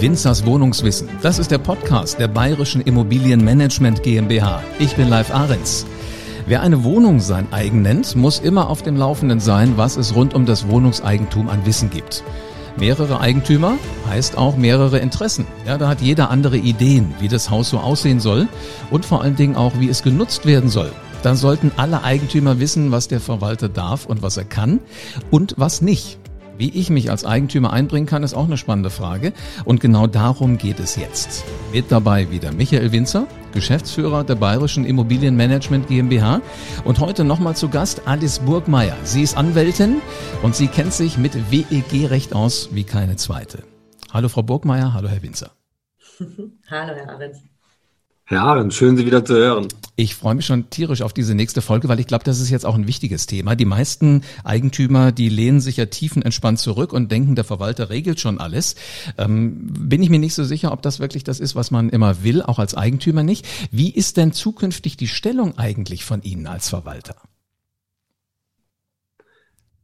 Winzers Wohnungswissen. Das ist der Podcast der Bayerischen Immobilienmanagement GmbH. Ich bin Live Ahrens. Wer eine Wohnung sein eigen nennt, muss immer auf dem Laufenden sein, was es rund um das Wohnungseigentum an Wissen gibt. Mehrere Eigentümer heißt auch mehrere Interessen. Ja, da hat jeder andere Ideen, wie das Haus so aussehen soll und vor allen Dingen auch, wie es genutzt werden soll. Dann sollten alle Eigentümer wissen, was der Verwalter darf und was er kann und was nicht. Wie ich mich als Eigentümer einbringen kann, ist auch eine spannende Frage. Und genau darum geht es jetzt. Mit dabei wieder Michael Winzer, Geschäftsführer der Bayerischen Immobilienmanagement GmbH. Und heute nochmal zu Gast Alice Burgmeier. Sie ist Anwältin und sie kennt sich mit WEG-Recht aus wie keine zweite. Hallo Frau Burgmeier, hallo Herr Winzer. hallo Herr Ahrens. Herr Ahrens, schön Sie wieder zu hören. Ich freue mich schon tierisch auf diese nächste Folge, weil ich glaube, das ist jetzt auch ein wichtiges Thema. Die meisten Eigentümer, die lehnen sich ja tiefenentspannt zurück und denken, der Verwalter regelt schon alles. Ähm, bin ich mir nicht so sicher, ob das wirklich das ist, was man immer will, auch als Eigentümer nicht. Wie ist denn zukünftig die Stellung eigentlich von Ihnen als Verwalter?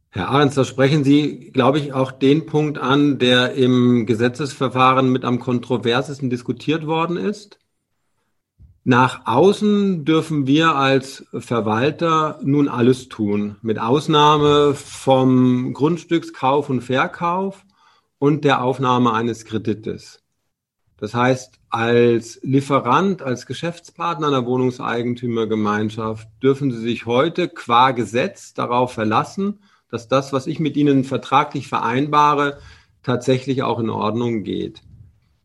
Herr Ahrens, da sprechen Sie, glaube ich, auch den Punkt an, der im Gesetzesverfahren mit am kontroversesten diskutiert worden ist. Nach außen dürfen wir als Verwalter nun alles tun, mit Ausnahme vom Grundstückskauf und Verkauf und der Aufnahme eines Kredites. Das heißt, als Lieferant, als Geschäftspartner einer Wohnungseigentümergemeinschaft dürfen Sie sich heute qua Gesetz darauf verlassen, dass das, was ich mit Ihnen vertraglich vereinbare, tatsächlich auch in Ordnung geht.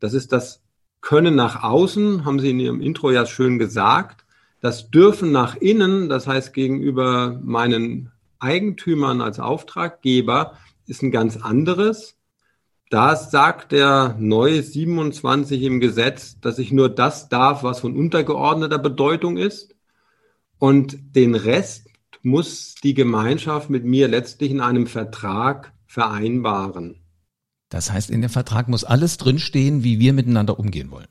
Das ist das können nach außen, haben Sie in Ihrem Intro ja schön gesagt, das dürfen nach innen, das heißt gegenüber meinen Eigentümern als Auftraggeber, ist ein ganz anderes. Da sagt der neue 27 im Gesetz, dass ich nur das darf, was von untergeordneter Bedeutung ist. Und den Rest muss die Gemeinschaft mit mir letztlich in einem Vertrag vereinbaren. Das heißt, in dem Vertrag muss alles drinstehen, wie wir miteinander umgehen wollen.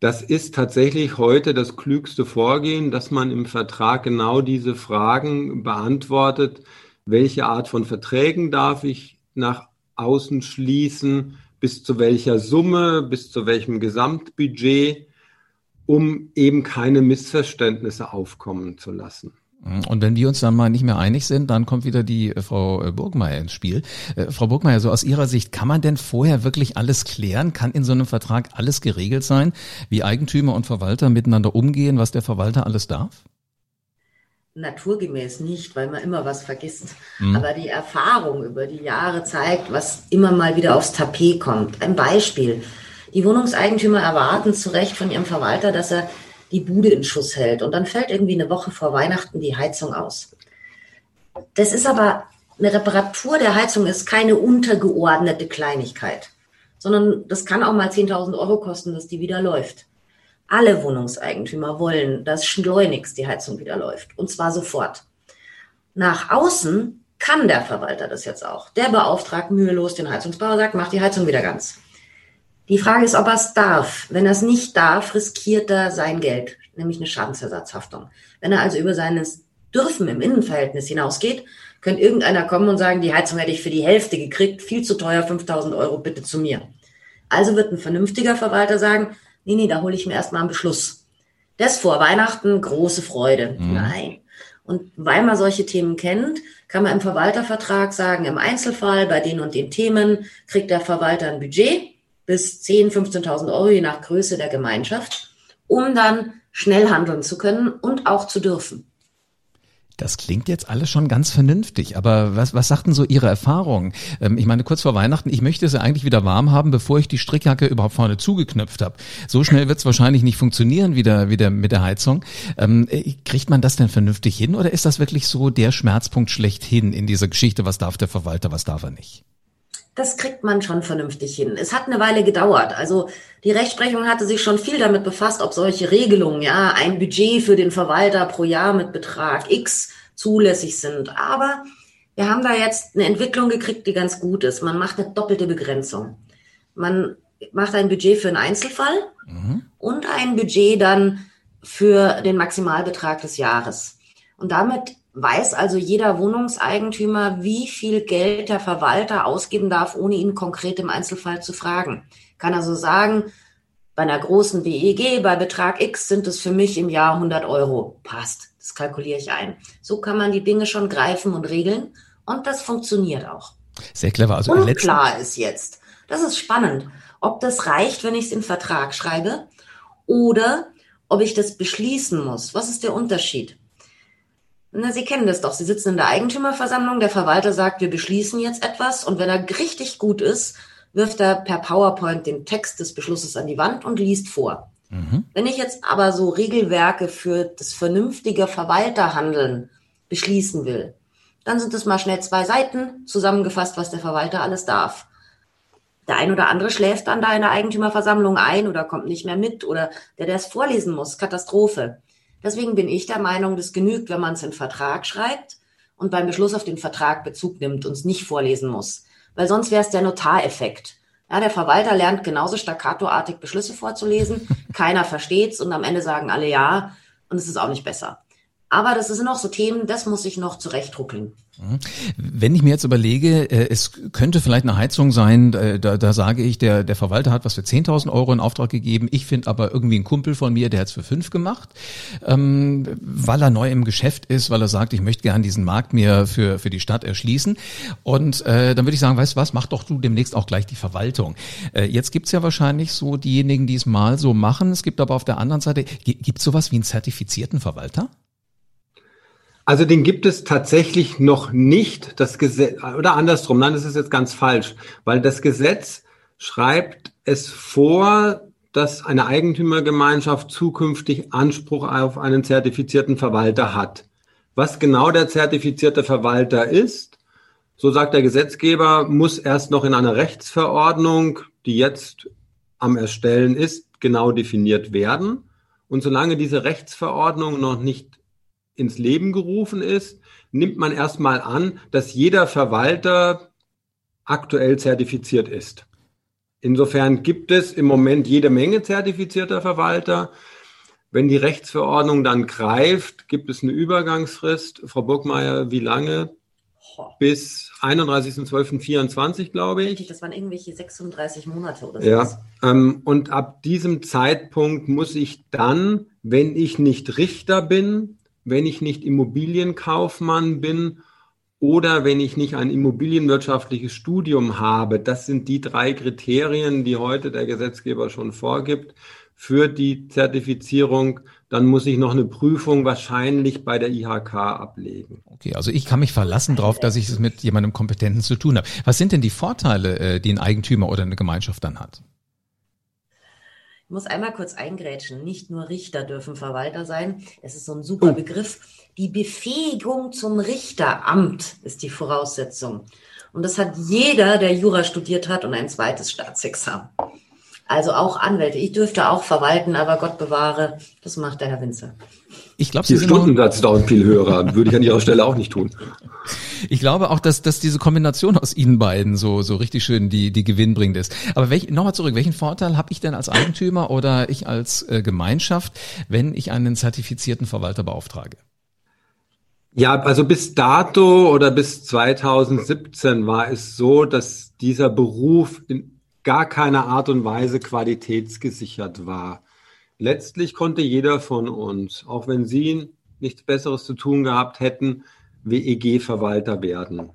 Das ist tatsächlich heute das klügste Vorgehen, dass man im Vertrag genau diese Fragen beantwortet. Welche Art von Verträgen darf ich nach außen schließen? Bis zu welcher Summe? Bis zu welchem Gesamtbudget? Um eben keine Missverständnisse aufkommen zu lassen. Und wenn wir uns dann mal nicht mehr einig sind, dann kommt wieder die äh, Frau äh, Burgmeier ins Spiel. Äh, Frau Burgmeier, so aus Ihrer Sicht, kann man denn vorher wirklich alles klären? Kann in so einem Vertrag alles geregelt sein, wie Eigentümer und Verwalter miteinander umgehen, was der Verwalter alles darf? Naturgemäß nicht, weil man immer was vergisst. Mhm. Aber die Erfahrung über die Jahre zeigt, was immer mal wieder aufs Tapet kommt. Ein Beispiel. Die Wohnungseigentümer erwarten zu Recht von ihrem Verwalter, dass er die Bude in Schuss hält. Und dann fällt irgendwie eine Woche vor Weihnachten die Heizung aus. Das ist aber eine Reparatur der Heizung ist keine untergeordnete Kleinigkeit, sondern das kann auch mal 10.000 Euro kosten, dass die wieder läuft. Alle Wohnungseigentümer wollen, dass schleunigst die Heizung wieder läuft. Und zwar sofort. Nach außen kann der Verwalter das jetzt auch. Der beauftragt mühelos den Heizungsbauer, sagt, mach die Heizung wieder ganz. Die Frage ist, ob er es darf. Wenn er es nicht darf, riskiert er sein Geld, nämlich eine Schadensersatzhaftung. Wenn er also über seines Dürfen im Innenverhältnis hinausgeht, könnte irgendeiner kommen und sagen, die Heizung hätte ich für die Hälfte gekriegt, viel zu teuer, 5000 Euro bitte zu mir. Also wird ein vernünftiger Verwalter sagen, nee, nee, da hole ich mir erstmal einen Beschluss. Das vor Weihnachten, große Freude. Mhm. Nein. Und weil man solche Themen kennt, kann man im Verwaltervertrag sagen, im Einzelfall bei den und den Themen kriegt der Verwalter ein Budget bis 10.000, 15.000 Euro, je nach Größe der Gemeinschaft, um dann schnell handeln zu können und auch zu dürfen. Das klingt jetzt alles schon ganz vernünftig, aber was, was sagten so Ihre Erfahrungen? Ähm, ich meine, kurz vor Weihnachten, ich möchte sie eigentlich wieder warm haben, bevor ich die Strickjacke überhaupt vorne zugeknöpft habe. So schnell wird es wahrscheinlich nicht funktionieren wieder, wieder mit der Heizung. Ähm, äh, kriegt man das denn vernünftig hin oder ist das wirklich so der Schmerzpunkt schlechthin in dieser Geschichte, was darf der Verwalter, was darf er nicht? Das kriegt man schon vernünftig hin. Es hat eine Weile gedauert. Also die Rechtsprechung hatte sich schon viel damit befasst, ob solche Regelungen, ja, ein Budget für den Verwalter pro Jahr mit Betrag X zulässig sind. Aber wir haben da jetzt eine Entwicklung gekriegt, die ganz gut ist. Man macht eine doppelte Begrenzung. Man macht ein Budget für einen Einzelfall mhm. und ein Budget dann für den Maximalbetrag des Jahres. Und damit weiß also jeder Wohnungseigentümer, wie viel Geld der Verwalter ausgeben darf, ohne ihn konkret im Einzelfall zu fragen. Kann also sagen, bei einer großen WEG, bei Betrag X sind es für mich im Jahr 100 Euro. Passt, das kalkuliere ich ein. So kann man die Dinge schon greifen und regeln und das funktioniert auch. Sehr clever. Also Unklar ist jetzt, das ist spannend, ob das reicht, wenn ich es in Vertrag schreibe oder ob ich das beschließen muss. Was ist der Unterschied? Na, Sie kennen das doch. Sie sitzen in der Eigentümerversammlung, der Verwalter sagt, wir beschließen jetzt etwas und wenn er richtig gut ist, wirft er per PowerPoint den Text des Beschlusses an die Wand und liest vor. Mhm. Wenn ich jetzt aber so Regelwerke für das vernünftige Verwalterhandeln beschließen will, dann sind es mal schnell zwei Seiten zusammengefasst, was der Verwalter alles darf. Der ein oder andere schläft dann da in der Eigentümerversammlung ein oder kommt nicht mehr mit oder der, der es vorlesen muss, Katastrophe. Deswegen bin ich der Meinung, das genügt, wenn man es in Vertrag schreibt und beim Beschluss auf den Vertrag Bezug nimmt und es nicht vorlesen muss weil sonst wäre es der Notareffekt. Ja, der Verwalter lernt genauso staccatoartig Beschlüsse vorzulesen, keiner versteht's und am Ende sagen alle ja und es ist auch nicht besser. Aber das sind noch so Themen, das muss ich noch zurechtruckeln. Mhm. Wenn ich mir jetzt überlege, äh, es könnte vielleicht eine Heizung sein, äh, da, da sage ich, der, der Verwalter hat was für 10.000 Euro in Auftrag gegeben. Ich finde aber irgendwie einen Kumpel von mir, der hat es für fünf gemacht, ähm, weil er neu im Geschäft ist, weil er sagt, ich möchte gern diesen Markt mir für, für die Stadt erschließen. Und äh, dann würde ich sagen, weißt du was, mach doch du demnächst auch gleich die Verwaltung. Äh, jetzt gibt's ja wahrscheinlich so diejenigen, die es mal so machen. Es gibt aber auf der anderen Seite, gibt sowas wie einen zertifizierten Verwalter? Also den gibt es tatsächlich noch nicht, das Gesetz, oder andersrum, nein, das ist jetzt ganz falsch, weil das Gesetz schreibt es vor, dass eine Eigentümergemeinschaft zukünftig Anspruch auf einen zertifizierten Verwalter hat. Was genau der zertifizierte Verwalter ist, so sagt der Gesetzgeber, muss erst noch in einer Rechtsverordnung, die jetzt am Erstellen ist, genau definiert werden. Und solange diese Rechtsverordnung noch nicht ins Leben gerufen ist, nimmt man erstmal an, dass jeder Verwalter aktuell zertifiziert ist. Insofern gibt es im Moment jede Menge zertifizierter Verwalter. Wenn die Rechtsverordnung dann greift, gibt es eine Übergangsfrist. Frau Burgmeier, wie lange? Bis 31.12.24, glaube ich. Das waren irgendwelche 36 Monate oder so. Ja, ähm, und ab diesem Zeitpunkt muss ich dann, wenn ich nicht Richter bin, wenn ich nicht Immobilienkaufmann bin oder wenn ich nicht ein immobilienwirtschaftliches Studium habe. Das sind die drei Kriterien, die heute der Gesetzgeber schon vorgibt für die Zertifizierung. Dann muss ich noch eine Prüfung wahrscheinlich bei der IHK ablegen. Okay, also ich kann mich verlassen darauf, dass ich es mit jemandem Kompetenten zu tun habe. Was sind denn die Vorteile, äh, die ein Eigentümer oder eine Gemeinschaft dann hat? Ich muss einmal kurz eingrätschen. Nicht nur Richter dürfen Verwalter sein. Es ist so ein super oh. Begriff. Die Befähigung zum Richteramt ist die Voraussetzung. Und das hat jeder, der Jura studiert hat und ein zweites Staatsexamen. Also auch Anwälte. Ich dürfte auch verwalten, aber Gott bewahre, das macht der Herr Winzer. Ich glaube, Sie sind Stundensatz dauernd viel höher. Würde ich an Ihrer Stelle auch nicht tun. Ich glaube auch, dass, dass diese Kombination aus Ihnen beiden so, so richtig schön die, die gewinnbringend ist. Aber welch, nochmal zurück, welchen Vorteil habe ich denn als Eigentümer oder ich als äh, Gemeinschaft, wenn ich einen zertifizierten Verwalter beauftrage? Ja, also bis dato oder bis 2017 war es so, dass dieser Beruf in gar keiner Art und Weise qualitätsgesichert war. Letztlich konnte jeder von uns, auch wenn Sie nichts Besseres zu tun gehabt hätten, WEG-Verwalter werden.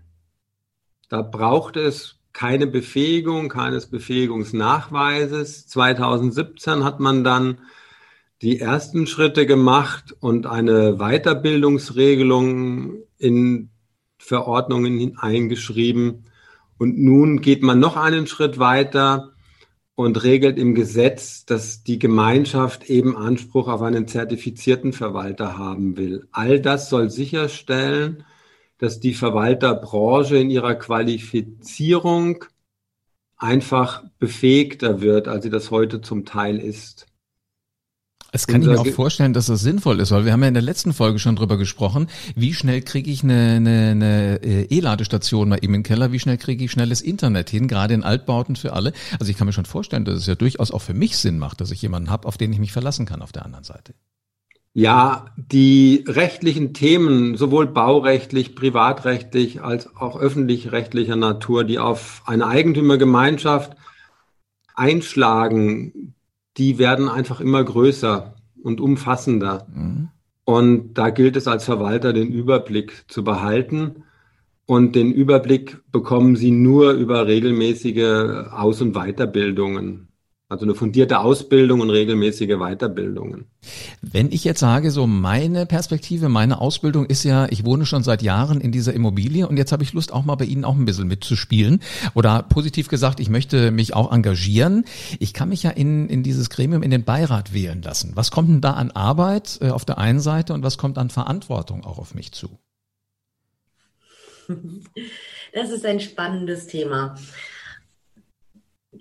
Da braucht es keine Befähigung, keines Befähigungsnachweises. 2017 hat man dann die ersten Schritte gemacht und eine Weiterbildungsregelung in Verordnungen eingeschrieben. Und nun geht man noch einen Schritt weiter und regelt im Gesetz, dass die Gemeinschaft eben Anspruch auf einen zertifizierten Verwalter haben will. All das soll sicherstellen, dass die Verwalterbranche in ihrer Qualifizierung einfach befähigter wird, als sie das heute zum Teil ist. Es kann ich mir auch vorstellen, dass das sinnvoll ist, weil wir haben ja in der letzten Folge schon drüber gesprochen, wie schnell kriege ich eine, eine, eine äh, E-Ladestation mal eben im Keller, wie schnell kriege ich schnelles Internet hin, gerade in Altbauten für alle. Also ich kann mir schon vorstellen, dass es ja durchaus auch für mich Sinn macht, dass ich jemanden habe, auf den ich mich verlassen kann auf der anderen Seite. Ja, die rechtlichen Themen, sowohl baurechtlich, privatrechtlich als auch öffentlich-rechtlicher Natur, die auf eine Eigentümergemeinschaft einschlagen, die werden einfach immer größer und umfassender. Mhm. Und da gilt es als Verwalter, den Überblick zu behalten. Und den Überblick bekommen Sie nur über regelmäßige Aus- und Weiterbildungen. Also eine fundierte Ausbildung und regelmäßige Weiterbildungen. Wenn ich jetzt sage, so meine Perspektive, meine Ausbildung ist ja, ich wohne schon seit Jahren in dieser Immobilie und jetzt habe ich Lust auch mal bei Ihnen auch ein bisschen mitzuspielen. Oder positiv gesagt, ich möchte mich auch engagieren. Ich kann mich ja in, in dieses Gremium, in den Beirat wählen lassen. Was kommt denn da an Arbeit äh, auf der einen Seite und was kommt an Verantwortung auch auf mich zu? Das ist ein spannendes Thema.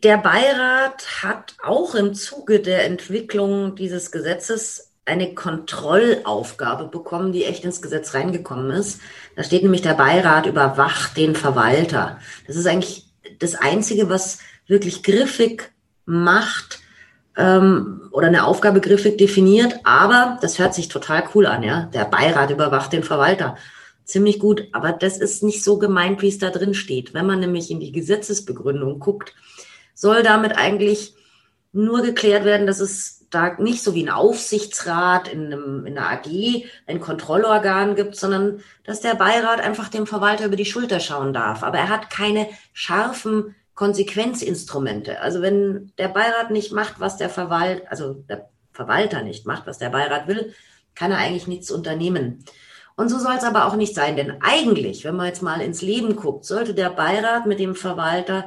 Der Beirat hat auch im Zuge der Entwicklung dieses Gesetzes eine Kontrollaufgabe bekommen, die echt ins Gesetz reingekommen ist. Da steht nämlich, der Beirat überwacht den Verwalter. Das ist eigentlich das Einzige, was wirklich griffig macht ähm, oder eine Aufgabe griffig definiert. Aber das hört sich total cool an, ja. Der Beirat überwacht den Verwalter. Ziemlich gut. Aber das ist nicht so gemeint, wie es da drin steht. Wenn man nämlich in die Gesetzesbegründung guckt, soll damit eigentlich nur geklärt werden, dass es da nicht so wie ein Aufsichtsrat in, einem, in einer AG ein Kontrollorgan gibt, sondern dass der Beirat einfach dem Verwalter über die Schulter schauen darf. Aber er hat keine scharfen Konsequenzinstrumente. Also wenn der Beirat nicht macht, was der Verwalter, also der Verwalter nicht macht, was der Beirat will, kann er eigentlich nichts unternehmen. Und so soll es aber auch nicht sein, denn eigentlich, wenn man jetzt mal ins Leben guckt, sollte der Beirat mit dem Verwalter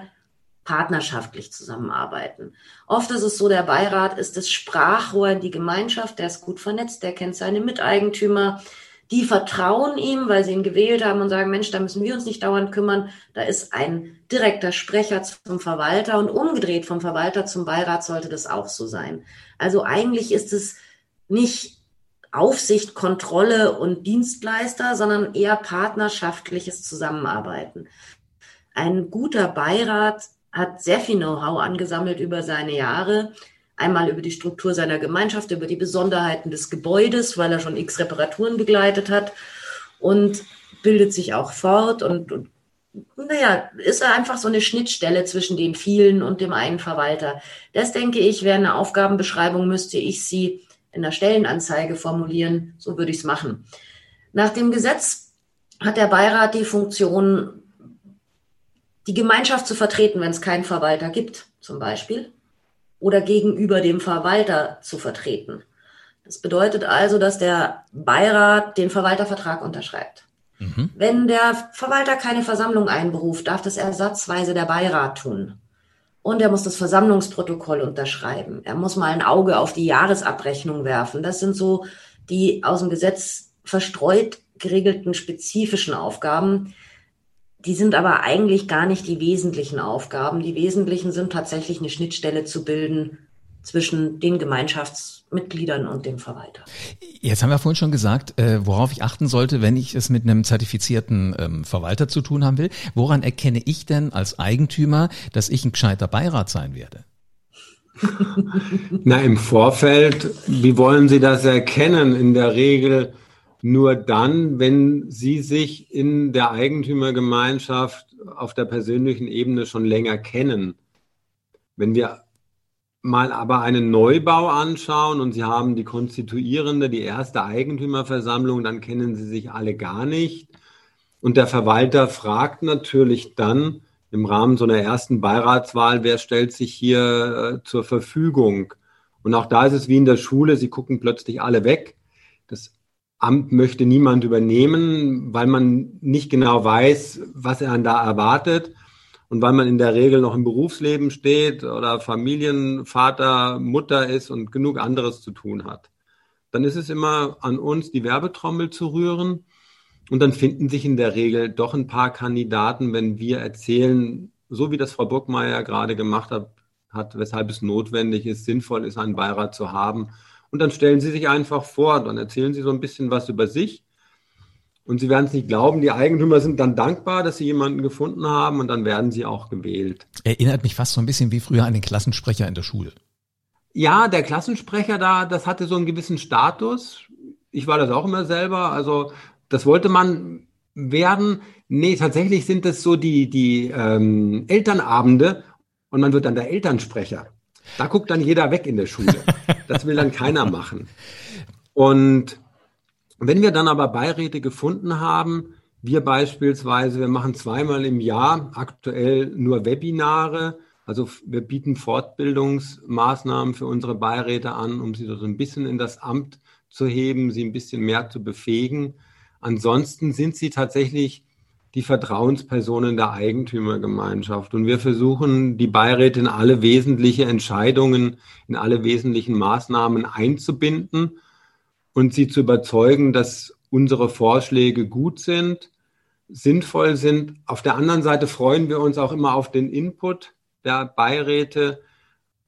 partnerschaftlich zusammenarbeiten. Oft ist es so, der Beirat ist das Sprachrohr in die Gemeinschaft, der ist gut vernetzt, der kennt seine Miteigentümer, die vertrauen ihm, weil sie ihn gewählt haben und sagen, Mensch, da müssen wir uns nicht dauernd kümmern. Da ist ein direkter Sprecher zum Verwalter und umgedreht vom Verwalter zum Beirat sollte das auch so sein. Also eigentlich ist es nicht Aufsicht, Kontrolle und Dienstleister, sondern eher partnerschaftliches Zusammenarbeiten. Ein guter Beirat hat sehr viel Know-how angesammelt über seine Jahre. Einmal über die Struktur seiner Gemeinschaft, über die Besonderheiten des Gebäudes, weil er schon x Reparaturen begleitet hat und bildet sich auch fort und, und naja, ist er einfach so eine Schnittstelle zwischen den vielen und dem einen Verwalter. Das denke ich, wäre eine Aufgabenbeschreibung, müsste ich sie in der Stellenanzeige formulieren. So würde ich es machen. Nach dem Gesetz hat der Beirat die Funktion, die Gemeinschaft zu vertreten, wenn es keinen Verwalter gibt, zum Beispiel, oder gegenüber dem Verwalter zu vertreten. Das bedeutet also, dass der Beirat den Verwaltervertrag unterschreibt. Mhm. Wenn der Verwalter keine Versammlung einberuft, darf das ersatzweise der Beirat tun. Und er muss das Versammlungsprotokoll unterschreiben. Er muss mal ein Auge auf die Jahresabrechnung werfen. Das sind so die aus dem Gesetz verstreut geregelten spezifischen Aufgaben, die sind aber eigentlich gar nicht die wesentlichen Aufgaben. Die wesentlichen sind tatsächlich eine Schnittstelle zu bilden zwischen den Gemeinschaftsmitgliedern und dem Verwalter. Jetzt haben wir vorhin schon gesagt, äh, worauf ich achten sollte, wenn ich es mit einem zertifizierten ähm, Verwalter zu tun haben will. Woran erkenne ich denn als Eigentümer, dass ich ein gescheiter Beirat sein werde? Na, im Vorfeld, wie wollen Sie das erkennen? In der Regel nur dann, wenn sie sich in der Eigentümergemeinschaft auf der persönlichen Ebene schon länger kennen. Wenn wir mal aber einen Neubau anschauen und Sie haben die konstituierende, die erste Eigentümerversammlung, dann kennen Sie sich alle gar nicht. Und der Verwalter fragt natürlich dann im Rahmen so einer ersten Beiratswahl, wer stellt sich hier äh, zur Verfügung? Und auch da ist es wie in der Schule, Sie gucken plötzlich alle weg. Das Amt möchte niemand übernehmen, weil man nicht genau weiß, was er da erwartet und weil man in der Regel noch im Berufsleben steht oder Familienvater, Mutter ist und genug anderes zu tun hat. Dann ist es immer an uns, die Werbetrommel zu rühren und dann finden sich in der Regel doch ein paar Kandidaten, wenn wir erzählen, so wie das Frau Burgmeier gerade gemacht hat, hat, weshalb es notwendig ist, sinnvoll ist, einen Beirat zu haben und dann stellen Sie sich einfach vor, dann erzählen Sie so ein bisschen was über sich. Und Sie werden es nicht glauben, die Eigentümer sind dann dankbar, dass sie jemanden gefunden haben und dann werden sie auch gewählt. Erinnert mich fast so ein bisschen wie früher an den Klassensprecher in der Schule. ja, der Klassensprecher da, das hatte so einen gewissen Status. Ich war das auch immer selber. Also das wollte man werden. Nee, tatsächlich sind das so die, die ähm, Elternabende und man wird dann der Elternsprecher. Da guckt dann jeder weg in der Schule. Das will dann keiner machen. Und wenn wir dann aber Beiräte gefunden haben, wir beispielsweise, wir machen zweimal im Jahr aktuell nur Webinare. Also wir bieten Fortbildungsmaßnahmen für unsere Beiräte an, um sie so ein bisschen in das Amt zu heben, sie ein bisschen mehr zu befähigen. Ansonsten sind sie tatsächlich die Vertrauenspersonen der Eigentümergemeinschaft. Und wir versuchen, die Beiräte in alle wesentlichen Entscheidungen, in alle wesentlichen Maßnahmen einzubinden und sie zu überzeugen, dass unsere Vorschläge gut sind, sinnvoll sind. Auf der anderen Seite freuen wir uns auch immer auf den Input der Beiräte,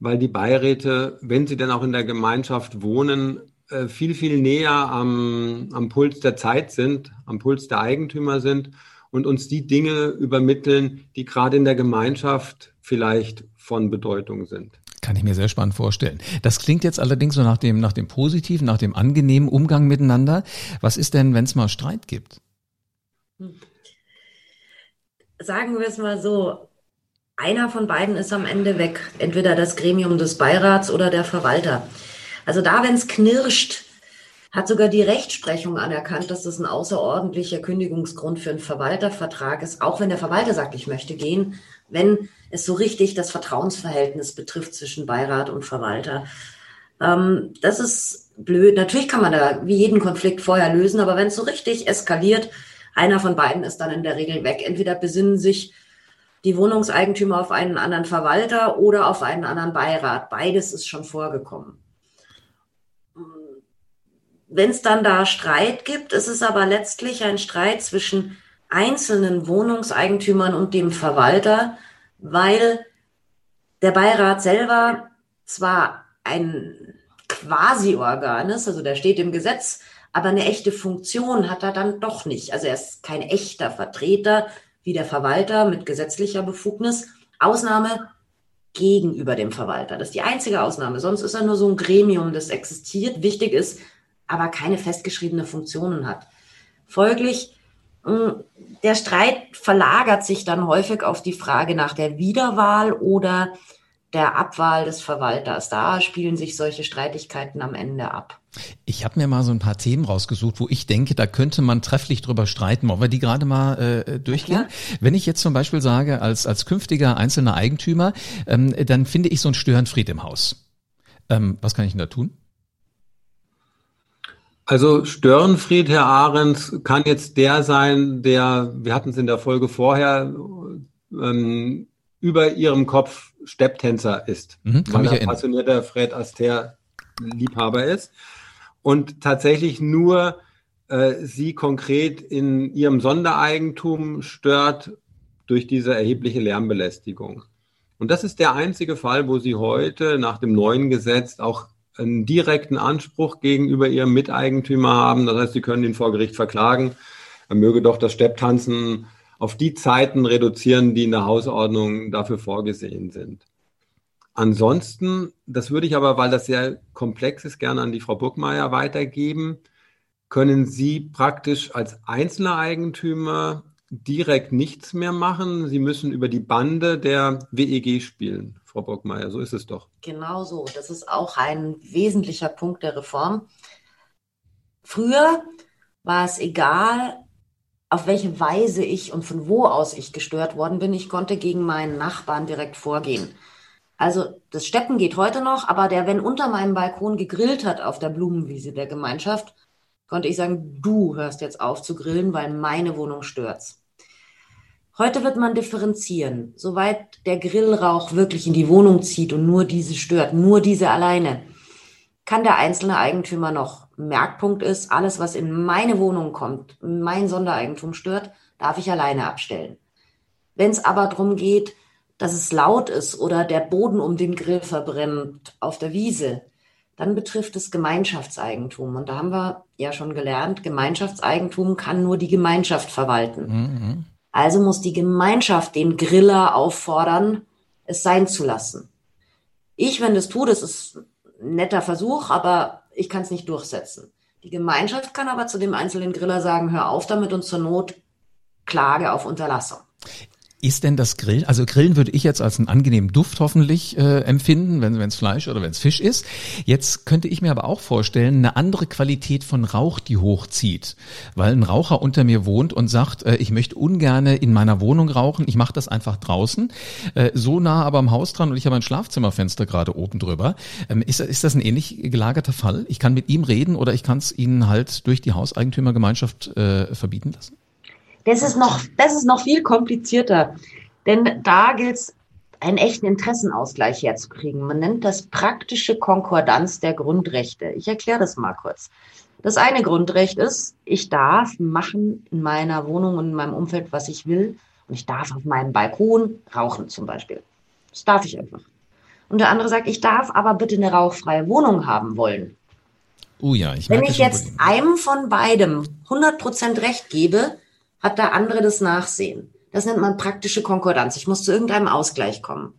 weil die Beiräte, wenn sie denn auch in der Gemeinschaft wohnen, äh, viel, viel näher am, am Puls der Zeit sind, am Puls der Eigentümer sind und uns die Dinge übermitteln, die gerade in der Gemeinschaft vielleicht von Bedeutung sind. Kann ich mir sehr spannend vorstellen. Das klingt jetzt allerdings so nach dem, nach dem positiven, nach dem angenehmen Umgang miteinander. Was ist denn, wenn es mal Streit gibt? Sagen wir es mal so. Einer von beiden ist am Ende weg. Entweder das Gremium des Beirats oder der Verwalter. Also da, wenn es knirscht, hat sogar die Rechtsprechung anerkannt, dass das ein außerordentlicher Kündigungsgrund für einen Verwaltervertrag ist, auch wenn der Verwalter sagt, ich möchte gehen, wenn es so richtig das Vertrauensverhältnis betrifft zwischen Beirat und Verwalter. Ähm, das ist blöd. Natürlich kann man da wie jeden Konflikt vorher lösen, aber wenn es so richtig eskaliert, einer von beiden ist dann in der Regel weg. Entweder besinnen sich die Wohnungseigentümer auf einen anderen Verwalter oder auf einen anderen Beirat. Beides ist schon vorgekommen. Wenn es dann da Streit gibt, ist es aber letztlich ein Streit zwischen einzelnen Wohnungseigentümern und dem Verwalter, weil der Beirat selber zwar ein Quasi-Organ ist, also der steht im Gesetz, aber eine echte Funktion hat er dann doch nicht. Also er ist kein echter Vertreter wie der Verwalter mit gesetzlicher Befugnis. Ausnahme gegenüber dem Verwalter. Das ist die einzige Ausnahme. Sonst ist er nur so ein Gremium, das existiert, wichtig ist, aber keine festgeschriebene Funktionen hat. Folglich, hm, der Streit verlagert sich dann häufig auf die Frage nach der Wiederwahl oder der Abwahl des Verwalters. Da spielen sich solche Streitigkeiten am Ende ab. Ich habe mir mal so ein paar Themen rausgesucht, wo ich denke, da könnte man trefflich drüber streiten. Wollen wir die gerade mal äh, durchgehen? Ja. Wenn ich jetzt zum Beispiel sage, als, als künftiger einzelner Eigentümer, ähm, dann finde ich so ein Störenfried im Haus. Ähm, was kann ich denn da tun? Also Störenfried, Herr Ahrens, kann jetzt der sein, der, wir hatten es in der Folge vorher, ähm, über ihrem Kopf Stepptänzer ist, mhm, weil er passionierter Fred Astaire Liebhaber ist und tatsächlich nur äh, sie konkret in ihrem Sondereigentum stört durch diese erhebliche Lärmbelästigung. Und das ist der einzige Fall, wo sie heute nach dem neuen Gesetz auch einen direkten Anspruch gegenüber ihrem Miteigentümer haben. Das heißt, sie können ihn vor Gericht verklagen. Er möge doch das Stepptanzen auf die Zeiten reduzieren, die in der Hausordnung dafür vorgesehen sind. Ansonsten, das würde ich aber, weil das sehr komplex ist, gerne an die Frau Burgmeier weitergeben. Können Sie praktisch als einzelner Eigentümer direkt nichts mehr machen? Sie müssen über die Bande der WEG spielen. Frau Bockmeier. So ist es doch. Genau so. Das ist auch ein wesentlicher Punkt der Reform. Früher war es egal, auf welche Weise ich und von wo aus ich gestört worden bin. Ich konnte gegen meinen Nachbarn direkt vorgehen. Also das Steppen geht heute noch, aber der, wenn unter meinem Balkon gegrillt hat auf der Blumenwiese der Gemeinschaft, konnte ich sagen, du hörst jetzt auf zu grillen, weil meine Wohnung stört's. Heute wird man differenzieren. Soweit der Grillrauch wirklich in die Wohnung zieht und nur diese stört, nur diese alleine, kann der einzelne Eigentümer noch Merkpunkt ist, alles, was in meine Wohnung kommt, mein Sondereigentum stört, darf ich alleine abstellen. Wenn es aber darum geht, dass es laut ist oder der Boden um den Grill verbrennt auf der Wiese, dann betrifft es Gemeinschaftseigentum. Und da haben wir ja schon gelernt, Gemeinschaftseigentum kann nur die Gemeinschaft verwalten. Mhm. Also muss die Gemeinschaft den Griller auffordern, es sein zu lassen. Ich, wenn das tue, das ist netter Versuch, aber ich kann es nicht durchsetzen. Die Gemeinschaft kann aber zu dem einzelnen Griller sagen, hör auf damit und zur Not Klage auf Unterlassung. Ist denn das Grillen, also Grillen würde ich jetzt als einen angenehmen Duft hoffentlich äh, empfinden, wenn es Fleisch oder wenn es Fisch ist. Jetzt könnte ich mir aber auch vorstellen, eine andere Qualität von Rauch, die hochzieht. Weil ein Raucher unter mir wohnt und sagt, äh, ich möchte ungerne in meiner Wohnung rauchen, ich mache das einfach draußen, äh, so nah aber am Haus dran und ich habe ein Schlafzimmerfenster gerade oben drüber. Ähm, ist, ist das ein ähnlich gelagerter Fall? Ich kann mit ihm reden oder ich kann es ihnen halt durch die Hauseigentümergemeinschaft äh, verbieten lassen? Das ist noch, das ist noch viel komplizierter. Denn da gilt es, einen echten Interessenausgleich herzukriegen. Man nennt das praktische Konkordanz der Grundrechte. Ich erkläre das mal kurz. Das eine Grundrecht ist, ich darf machen in meiner Wohnung und in meinem Umfeld, was ich will. Und ich darf auf meinem Balkon rauchen zum Beispiel. Das darf ich einfach. Und der andere sagt, ich darf aber bitte eine rauchfreie Wohnung haben wollen. Oh ja, ich Wenn ich jetzt einem von beidem 100% Recht gebe, hat der andere das Nachsehen. Das nennt man praktische Konkordanz. Ich muss zu irgendeinem Ausgleich kommen.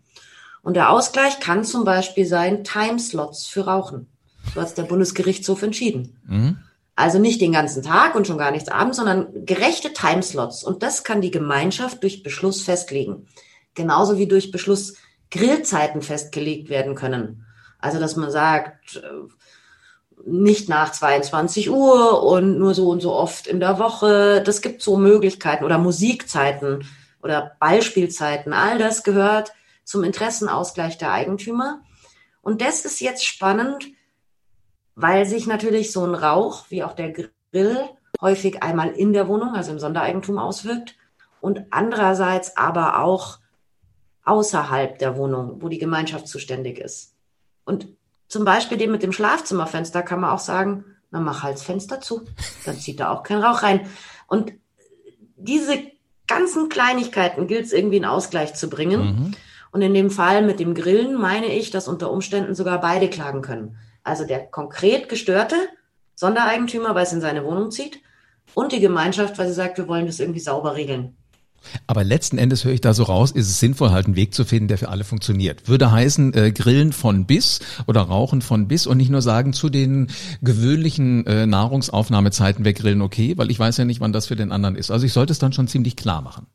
Und der Ausgleich kann zum Beispiel sein Timeslots für Rauchen. So hat der Bundesgerichtshof entschieden. Mhm. Also nicht den ganzen Tag und schon gar nichts abends, sondern gerechte Timeslots. Und das kann die Gemeinschaft durch Beschluss festlegen. Genauso wie durch Beschluss Grillzeiten festgelegt werden können. Also dass man sagt, äh, nicht nach 22 Uhr und nur so und so oft in der Woche. Das gibt so Möglichkeiten oder Musikzeiten oder Ballspielzeiten. All das gehört zum Interessenausgleich der Eigentümer. Und das ist jetzt spannend, weil sich natürlich so ein Rauch wie auch der Grill häufig einmal in der Wohnung, also im Sondereigentum auswirkt und andererseits aber auch außerhalb der Wohnung, wo die Gemeinschaft zuständig ist. Und zum Beispiel dem mit dem Schlafzimmerfenster kann man auch sagen, na mach halt das Fenster zu, dann zieht da auch kein Rauch rein. Und diese ganzen Kleinigkeiten gilt es irgendwie in Ausgleich zu bringen. Mhm. Und in dem Fall mit dem Grillen meine ich, dass unter Umständen sogar beide klagen können. Also der konkret gestörte Sondereigentümer, weil es in seine Wohnung zieht, und die Gemeinschaft, weil sie sagt, wir wollen das irgendwie sauber regeln. Aber letzten Endes höre ich da so raus, ist es sinnvoll, halt einen Weg zu finden, der für alle funktioniert. Würde heißen, äh, Grillen von bis oder Rauchen von bis und nicht nur sagen, zu den gewöhnlichen äh, Nahrungsaufnahmezeiten wäre Grillen okay, weil ich weiß ja nicht, wann das für den anderen ist. Also ich sollte es dann schon ziemlich klar machen.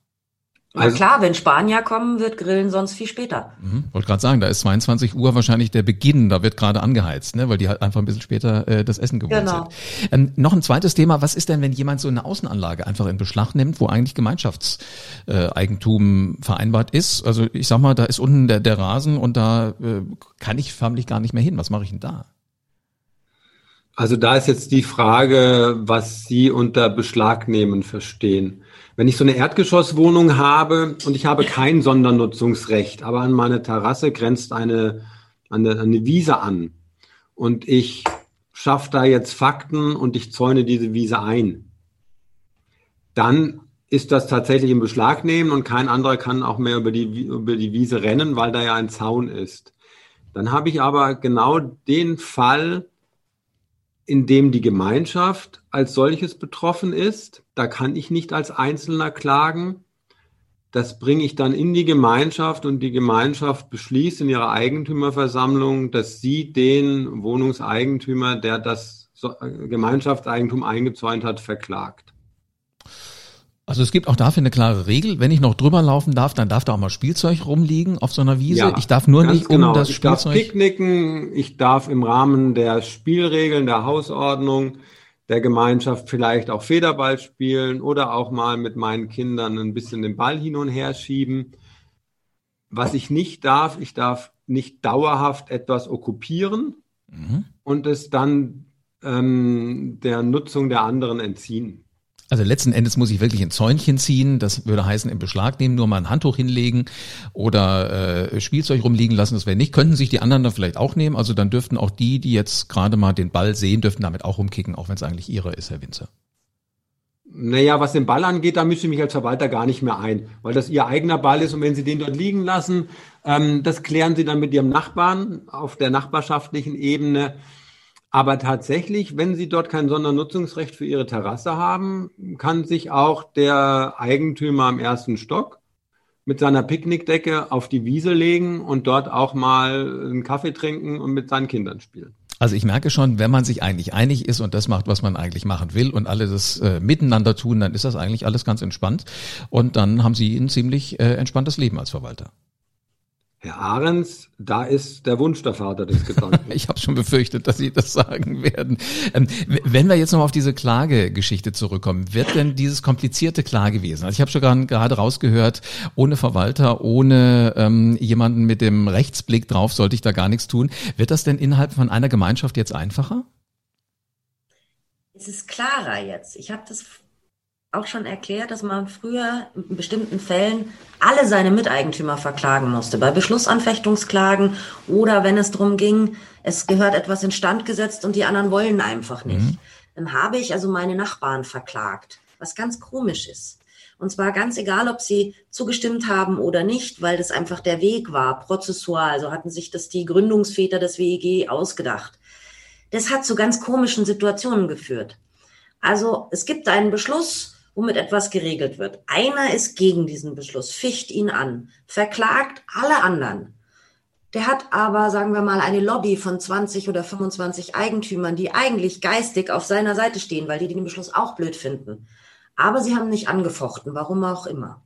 Also, Na klar, wenn Spanier kommen, wird Grillen sonst viel später. Mhm, wollte gerade sagen, da ist 22 Uhr wahrscheinlich der Beginn, da wird gerade angeheizt, ne, weil die halt einfach ein bisschen später äh, das Essen gewohnt genau. sind. Ähm, noch ein zweites Thema, was ist denn, wenn jemand so eine Außenanlage einfach in Beschlag nimmt, wo eigentlich Gemeinschaftseigentum äh, vereinbart ist? Also ich sag mal, da ist unten der, der Rasen und da äh, kann ich förmlich gar nicht mehr hin. Was mache ich denn da? Also da ist jetzt die Frage, was Sie unter Beschlagnehmen verstehen. Wenn ich so eine Erdgeschosswohnung habe und ich habe kein Sondernutzungsrecht, aber an meine Terrasse grenzt eine, eine, eine Wiese an und ich schaffe da jetzt Fakten und ich zäune diese Wiese ein, dann ist das tatsächlich im Beschlag nehmen und kein anderer kann auch mehr über die, über die Wiese rennen, weil da ja ein Zaun ist. Dann habe ich aber genau den Fall, in dem die Gemeinschaft als solches betroffen ist. Da kann ich nicht als Einzelner klagen. Das bringe ich dann in die Gemeinschaft und die Gemeinschaft beschließt in ihrer Eigentümerversammlung, dass sie den Wohnungseigentümer, der das Gemeinschaftseigentum eingezäunt hat, verklagt. Also es gibt auch dafür eine klare Regel. Wenn ich noch drüber laufen darf, dann darf da auch mal Spielzeug rumliegen auf so einer Wiese. Ja, ich darf nur nicht genau. um das ich Spielzeug. Ich darf picknicken, ich darf im Rahmen der Spielregeln der Hausordnung der Gemeinschaft vielleicht auch Federball spielen oder auch mal mit meinen Kindern ein bisschen den Ball hin und her schieben. Was ich nicht darf, ich darf nicht dauerhaft etwas okkupieren mhm. und es dann ähm, der Nutzung der anderen entziehen. Also letzten Endes muss ich wirklich ein Zäunchen ziehen. Das würde heißen, im Beschlag nehmen, nur mal ein Handtuch hinlegen oder äh, Spielzeug rumliegen lassen. Das wäre nicht. Könnten sich die anderen dann vielleicht auch nehmen. Also dann dürften auch die, die jetzt gerade mal den Ball sehen, dürften damit auch rumkicken, auch wenn es eigentlich ihre ist, Herr Winzer. Naja, was den Ball angeht, da mische ich mich als Verwalter gar nicht mehr ein, weil das ihr eigener Ball ist und wenn Sie den dort liegen lassen, ähm, das klären Sie dann mit Ihrem Nachbarn auf der nachbarschaftlichen Ebene. Aber tatsächlich, wenn Sie dort kein Sondernutzungsrecht für Ihre Terrasse haben, kann sich auch der Eigentümer am ersten Stock mit seiner Picknickdecke auf die Wiese legen und dort auch mal einen Kaffee trinken und mit seinen Kindern spielen. Also ich merke schon, wenn man sich eigentlich einig ist und das macht, was man eigentlich machen will und alle das äh, miteinander tun, dann ist das eigentlich alles ganz entspannt und dann haben Sie ein ziemlich äh, entspanntes Leben als Verwalter. Herr Ahrens, da ist der Wunsch der Vater des Gedanken. ich habe schon befürchtet, dass Sie das sagen werden. Ähm, wenn wir jetzt noch auf diese Klagegeschichte zurückkommen, wird denn dieses komplizierte Klagewesen, also ich habe schon gerade rausgehört, ohne Verwalter, ohne ähm, jemanden mit dem Rechtsblick drauf sollte ich da gar nichts tun, wird das denn innerhalb von einer Gemeinschaft jetzt einfacher? Es ist klarer jetzt. Ich habe das auch schon erklärt, dass man früher in bestimmten Fällen alle seine Miteigentümer verklagen musste. Bei Beschlussanfechtungsklagen oder wenn es darum ging, es gehört etwas instand gesetzt und die anderen wollen einfach nicht. Mhm. Dann habe ich also meine Nachbarn verklagt, was ganz komisch ist. Und zwar ganz egal, ob sie zugestimmt haben oder nicht, weil das einfach der Weg war, prozessual. Also hatten sich das die Gründungsväter des WEG ausgedacht. Das hat zu ganz komischen Situationen geführt. Also es gibt einen Beschluss, womit etwas geregelt wird. Einer ist gegen diesen Beschluss, ficht ihn an, verklagt alle anderen. Der hat aber, sagen wir mal, eine Lobby von 20 oder 25 Eigentümern, die eigentlich geistig auf seiner Seite stehen, weil die den Beschluss auch blöd finden. Aber sie haben nicht angefochten, warum auch immer.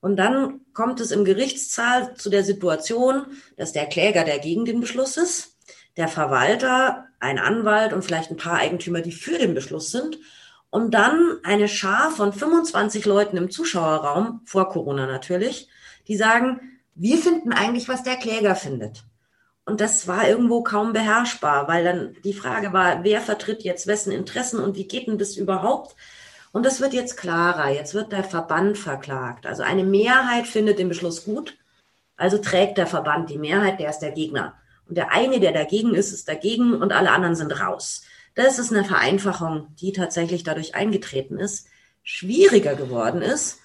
Und dann kommt es im Gerichtssaal zu der Situation, dass der Kläger, der gegen den Beschluss ist, der Verwalter, ein Anwalt und vielleicht ein paar Eigentümer, die für den Beschluss sind, und dann eine Schar von 25 Leuten im Zuschauerraum, vor Corona natürlich, die sagen, wir finden eigentlich, was der Kläger findet. Und das war irgendwo kaum beherrschbar, weil dann die Frage war, wer vertritt jetzt wessen Interessen und wie geht denn das überhaupt? Und das wird jetzt klarer. Jetzt wird der Verband verklagt. Also eine Mehrheit findet den Beschluss gut. Also trägt der Verband die Mehrheit, der ist der Gegner. Und der eine, der dagegen ist, ist dagegen und alle anderen sind raus. Das ist eine Vereinfachung, die tatsächlich dadurch eingetreten ist. Schwieriger geworden ist,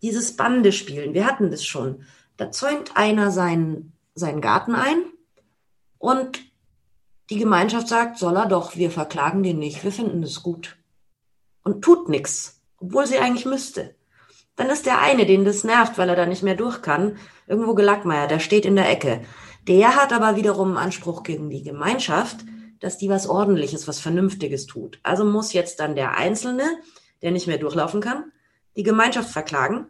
dieses Bandespielen. Wir hatten das schon. Da zäunt einer seinen, seinen Garten ein und die Gemeinschaft sagt, soll er doch, wir verklagen den nicht, wir finden das gut. Und tut nichts, obwohl sie eigentlich müsste. Dann ist der eine, den das nervt, weil er da nicht mehr durch kann, irgendwo Gelackmeier, der steht in der Ecke. Der hat aber wiederum Anspruch gegen die Gemeinschaft, dass die was Ordentliches, was Vernünftiges tut. Also muss jetzt dann der Einzelne, der nicht mehr durchlaufen kann, die Gemeinschaft verklagen,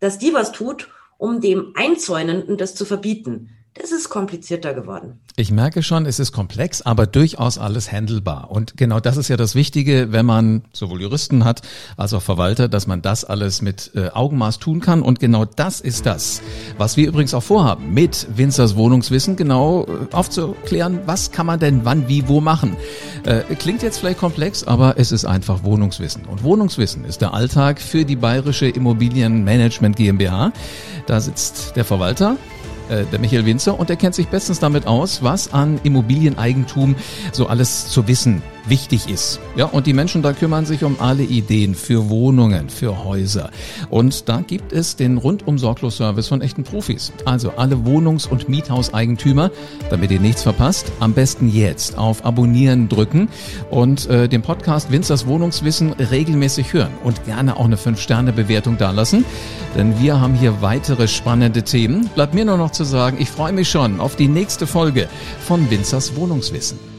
dass die was tut, um dem Einzäunenden das zu verbieten. Das ist komplizierter geworden. Ich merke schon, es ist komplex, aber durchaus alles handelbar. Und genau das ist ja das Wichtige, wenn man sowohl Juristen hat als auch Verwalter, dass man das alles mit äh, Augenmaß tun kann. Und genau das ist das, was wir übrigens auch vorhaben, mit Winzers Wohnungswissen genau äh, aufzuklären, was kann man denn wann, wie, wo machen. Äh, klingt jetzt vielleicht komplex, aber es ist einfach Wohnungswissen. Und Wohnungswissen ist der Alltag für die Bayerische Immobilienmanagement GmbH. Da sitzt der Verwalter, äh, der Michael Winzer, und er kennt sich bestens damit aus, was an Immobilieneigentum so alles zu wissen wichtig ist. Ja, und die Menschen da kümmern sich um alle Ideen für Wohnungen, für Häuser. Und da gibt es den rundum sorglos Service von echten Profis. Also alle Wohnungs- und Miethauseigentümer, damit ihr nichts verpasst, am besten jetzt auf Abonnieren drücken und äh, den Podcast Winzers Wohnungswissen regelmäßig hören und gerne auch eine 5-Sterne-Bewertung dalassen, denn wir haben hier weitere spannende Themen. Bleibt mir nur noch zu sagen, ich freue mich schon auf die nächste Folge von Winzers Wohnungswissen.